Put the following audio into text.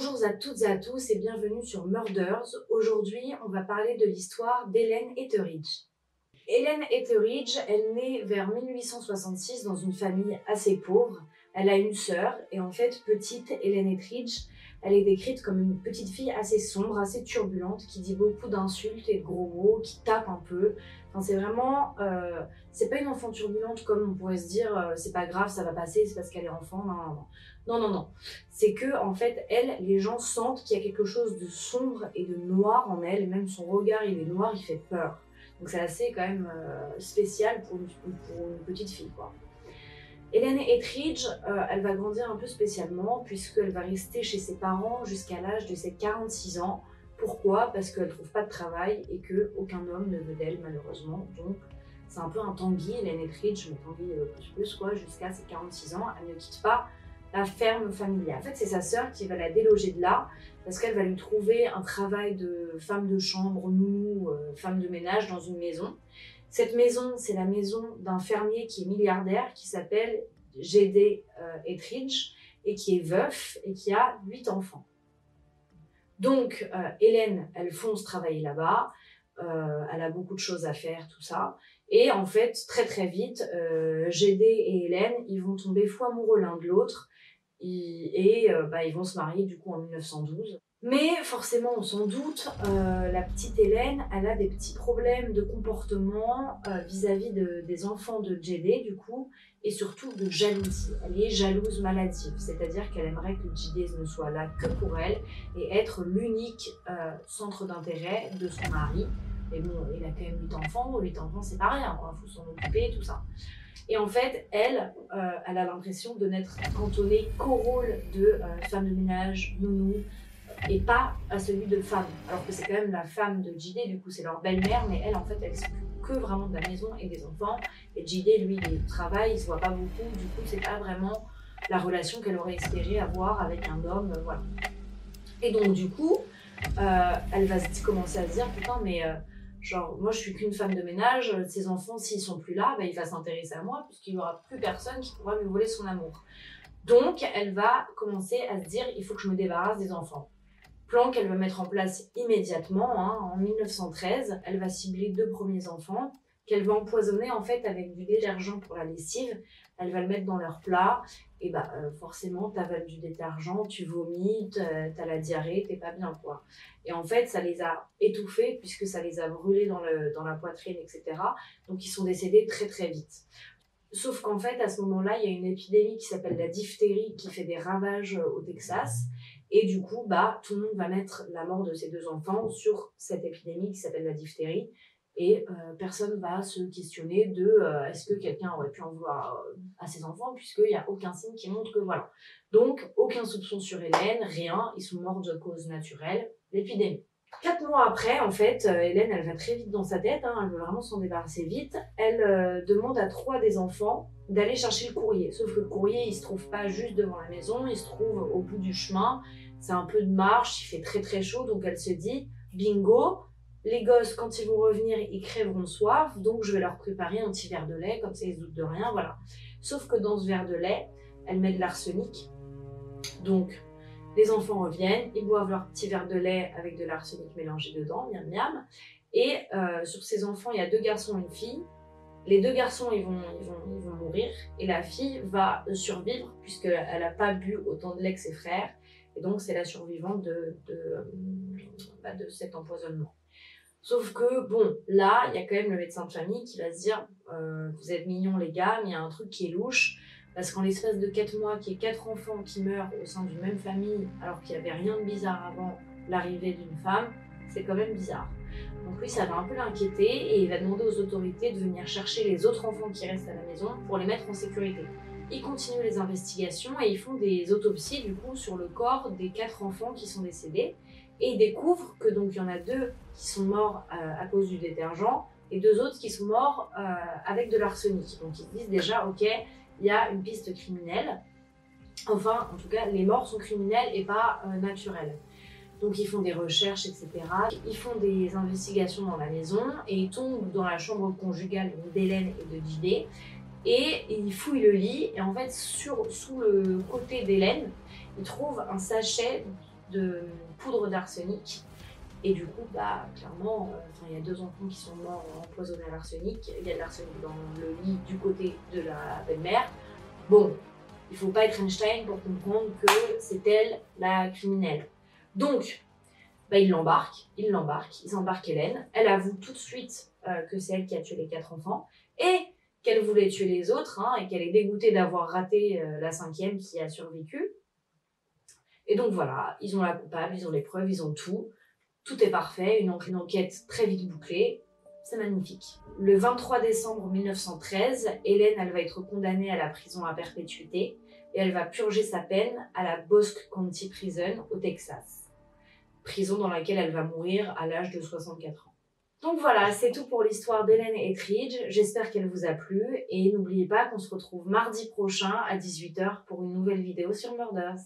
Bonjour à toutes et à tous et bienvenue sur Murders. Aujourd'hui, on va parler de l'histoire d'Hélène Etheridge. Hélène Etheridge, elle naît vers 1866 dans une famille assez pauvre. Elle a une sœur et en fait, petite Hélène Etheridge, elle est décrite comme une petite fille assez sombre, assez turbulente, qui dit beaucoup d'insultes et de gros mots, qui tape un peu. Enfin, c'est vraiment, euh, c'est pas une enfant turbulente comme on pourrait se dire, euh, c'est pas grave, ça va passer, c'est parce qu'elle est enfant. Non, non, non. Non, non. C'est que, en fait, elle, les gens sentent qu'il y a quelque chose de sombre et de noir en elle, même son regard, il est noir, il fait peur. Donc c'est assez quand même euh, spécial pour une, pour une petite fille, quoi. Hélène Etheridge, euh, elle va grandir un peu spécialement puisqu'elle va rester chez ses parents jusqu'à l'âge de ses 46 ans. Pourquoi? Parce qu'elle trouve pas de travail et que aucun homme ne veut d'elle malheureusement. Donc c'est un peu un Tanguy, Hélène Etheridge, mais Tanguy plus plus jusqu'à ses 46 ans. Elle ne quitte pas la ferme familiale. En fait, c'est sa sœur qui va la déloger de là parce qu'elle va lui trouver un travail de femme de chambre, nounou, euh, femme de ménage dans une maison. Cette maison, c'est la maison d'un fermier qui est milliardaire, qui s'appelle G.D. Euh, Etheridge, et qui est veuf et qui a huit enfants. Donc, euh, Hélène, elle fonce travailler là-bas, euh, elle a beaucoup de choses à faire, tout ça. Et en fait, très très vite, G.D. et Hélène, ils vont tomber fou amoureux l'un de l'autre, et, bah, ils vont se marier du coup en 1912. Mais forcément, on s'en doute, euh, la petite Hélène, elle a des petits problèmes de comportement euh, vis-à-vis de, des enfants de JD, du coup, et surtout de jalousie. Elle est jalouse maladive, c'est-à-dire qu'elle aimerait que JD ne soit là que pour elle et être l'unique euh, centre d'intérêt de son mari. Mais bon, il a quand même 8 enfants, 8 enfants c'est pas rien, il faut s'en occuper, tout ça. Et en fait, elle, elle a l'impression de n'être cantonnée qu'au rôle de femme de ménage, nounou, et pas à celui de femme. Alors que c'est quand même la femme de JD, du coup c'est leur belle-mère, mais elle en fait elle s'occupe que vraiment de la maison et des enfants. Et JD lui il travaille, il se voit pas beaucoup, du coup c'est pas vraiment la relation qu'elle aurait espéré avoir avec un homme, euh, voilà. Et donc du coup, euh, elle va commencer à se dire putain mais euh, genre moi je suis qu'une femme de ménage, ses enfants s'ils sont plus là, bah, il va s'intéresser à moi puisqu'il y aura plus personne qui pourra lui voler son amour. Donc elle va commencer à se dire il faut que je me débarrasse des enfants. Plan qu'elle va mettre en place immédiatement. Hein, en 1913, elle va cibler deux premiers enfants qu'elle va empoisonner en fait avec du détergent pour la lessive. Elle va le mettre dans leur plat et bah euh, forcément t'avales du détergent, tu vomis, t'as la diarrhée, t'es pas bien quoi. Et en fait ça les a étouffés puisque ça les a brûlés dans, le, dans la poitrine etc. Donc ils sont décédés très très vite. Sauf qu'en fait à ce moment-là il y a une épidémie qui s'appelle la diphtérie qui fait des ravages euh, au Texas et du coup, bah, tout le monde va mettre la mort de ses deux enfants sur cette épidémie qui s'appelle la diphtérie. Et euh, personne va se questionner de euh, est-ce que quelqu'un aurait pu en euh, à ses enfants, puisqu'il n'y a aucun signe qui montre que voilà. Donc, aucun soupçon sur Hélène, rien, ils sont morts de cause naturelle, l'épidémie. Quatre mois après, en fait, Hélène, elle va très vite dans sa tête, hein, elle veut vraiment s'en débarrasser vite. Elle demande à trois des enfants d'aller chercher le courrier. Sauf que le courrier, il se trouve pas juste devant la maison, il se trouve au bout du chemin. C'est un peu de marche, il fait très très chaud, donc elle se dit, bingo, les gosses, quand ils vont revenir, ils crèveront soif, donc je vais leur préparer un petit verre de lait, comme ça ils se doutent de rien, voilà. Sauf que dans ce verre de lait, elle met de l'arsenic. Donc, les enfants reviennent, ils boivent leur petit verre de lait avec de l'arsenic mélangé dedans, miam miam. Et euh, sur ces enfants, il y a deux garçons et une fille. Les deux garçons, ils vont, ils vont, ils vont mourir. Et la fille va survivre, puisqu'elle n'a pas bu autant de lait que ses frères. Et donc, c'est la survivante de, de, bah, de, cet empoisonnement. Sauf que, bon, là, il y a quand même le médecin de famille qui va se dire euh, Vous êtes mignons, les gars, mais il y a un truc qui est louche. Parce qu'en l'espace de 4 mois, qu'il y ait 4 enfants qui meurent au sein d'une même famille, alors qu'il n'y avait rien de bizarre avant l'arrivée d'une femme, c'est quand même bizarre. Donc lui, ça va un peu l'inquiéter et il va demander aux autorités de venir chercher les autres enfants qui restent à la maison pour les mettre en sécurité. Ils continuent les investigations et ils font des autopsies du coup sur le corps des quatre enfants qui sont décédés et ils découvrent que donc il y en a deux qui sont morts euh, à cause du détergent et deux autres qui sont morts euh, avec de l'arsenic. Donc ils se disent déjà ok, il y a une piste criminelle. Enfin, en tout cas, les morts sont criminelles et pas euh, naturelles. Donc ils font des recherches, etc. Ils font des investigations dans la maison et ils tombent dans la chambre conjugale d'Hélène et de J.D. Et ils fouillent le lit et en fait sur, sous le côté d'Hélène, ils trouvent un sachet de poudre d'arsenic. Et du coup, bah, clairement, euh, il y a deux enfants qui sont morts empoisonnés à l'arsenic. Il y a de l'arsenic dans le lit du côté de la belle-mère. Bon, il faut pas être Einstein pour comprendre que c'est elle la criminelle. Donc, bah, ils l'embarquent, ils l'embarquent, ils embarquent Hélène. Elle avoue tout de suite euh, que c'est elle qui a tué les quatre enfants et qu'elle voulait tuer les autres hein, et qu'elle est dégoûtée d'avoir raté euh, la cinquième qui a survécu. Et donc voilà, ils ont la coupable, ils ont les preuves, ils ont tout. Tout est parfait, une, enquête très vite bouclée. C'est magnifique. Le 23 décembre 1913, Hélène, elle va être condamnée à la prison à perpétuité et elle va purger sa peine à la Bosque County Prison au Texas. Prison dans laquelle elle va mourir à l'âge de 64 ans. Donc voilà, c'est tout pour l'histoire d'Hélène Ettridge. J'espère qu'elle vous a plu et n'oubliez pas qu'on se retrouve mardi prochain à 18h pour une nouvelle vidéo sur Murders.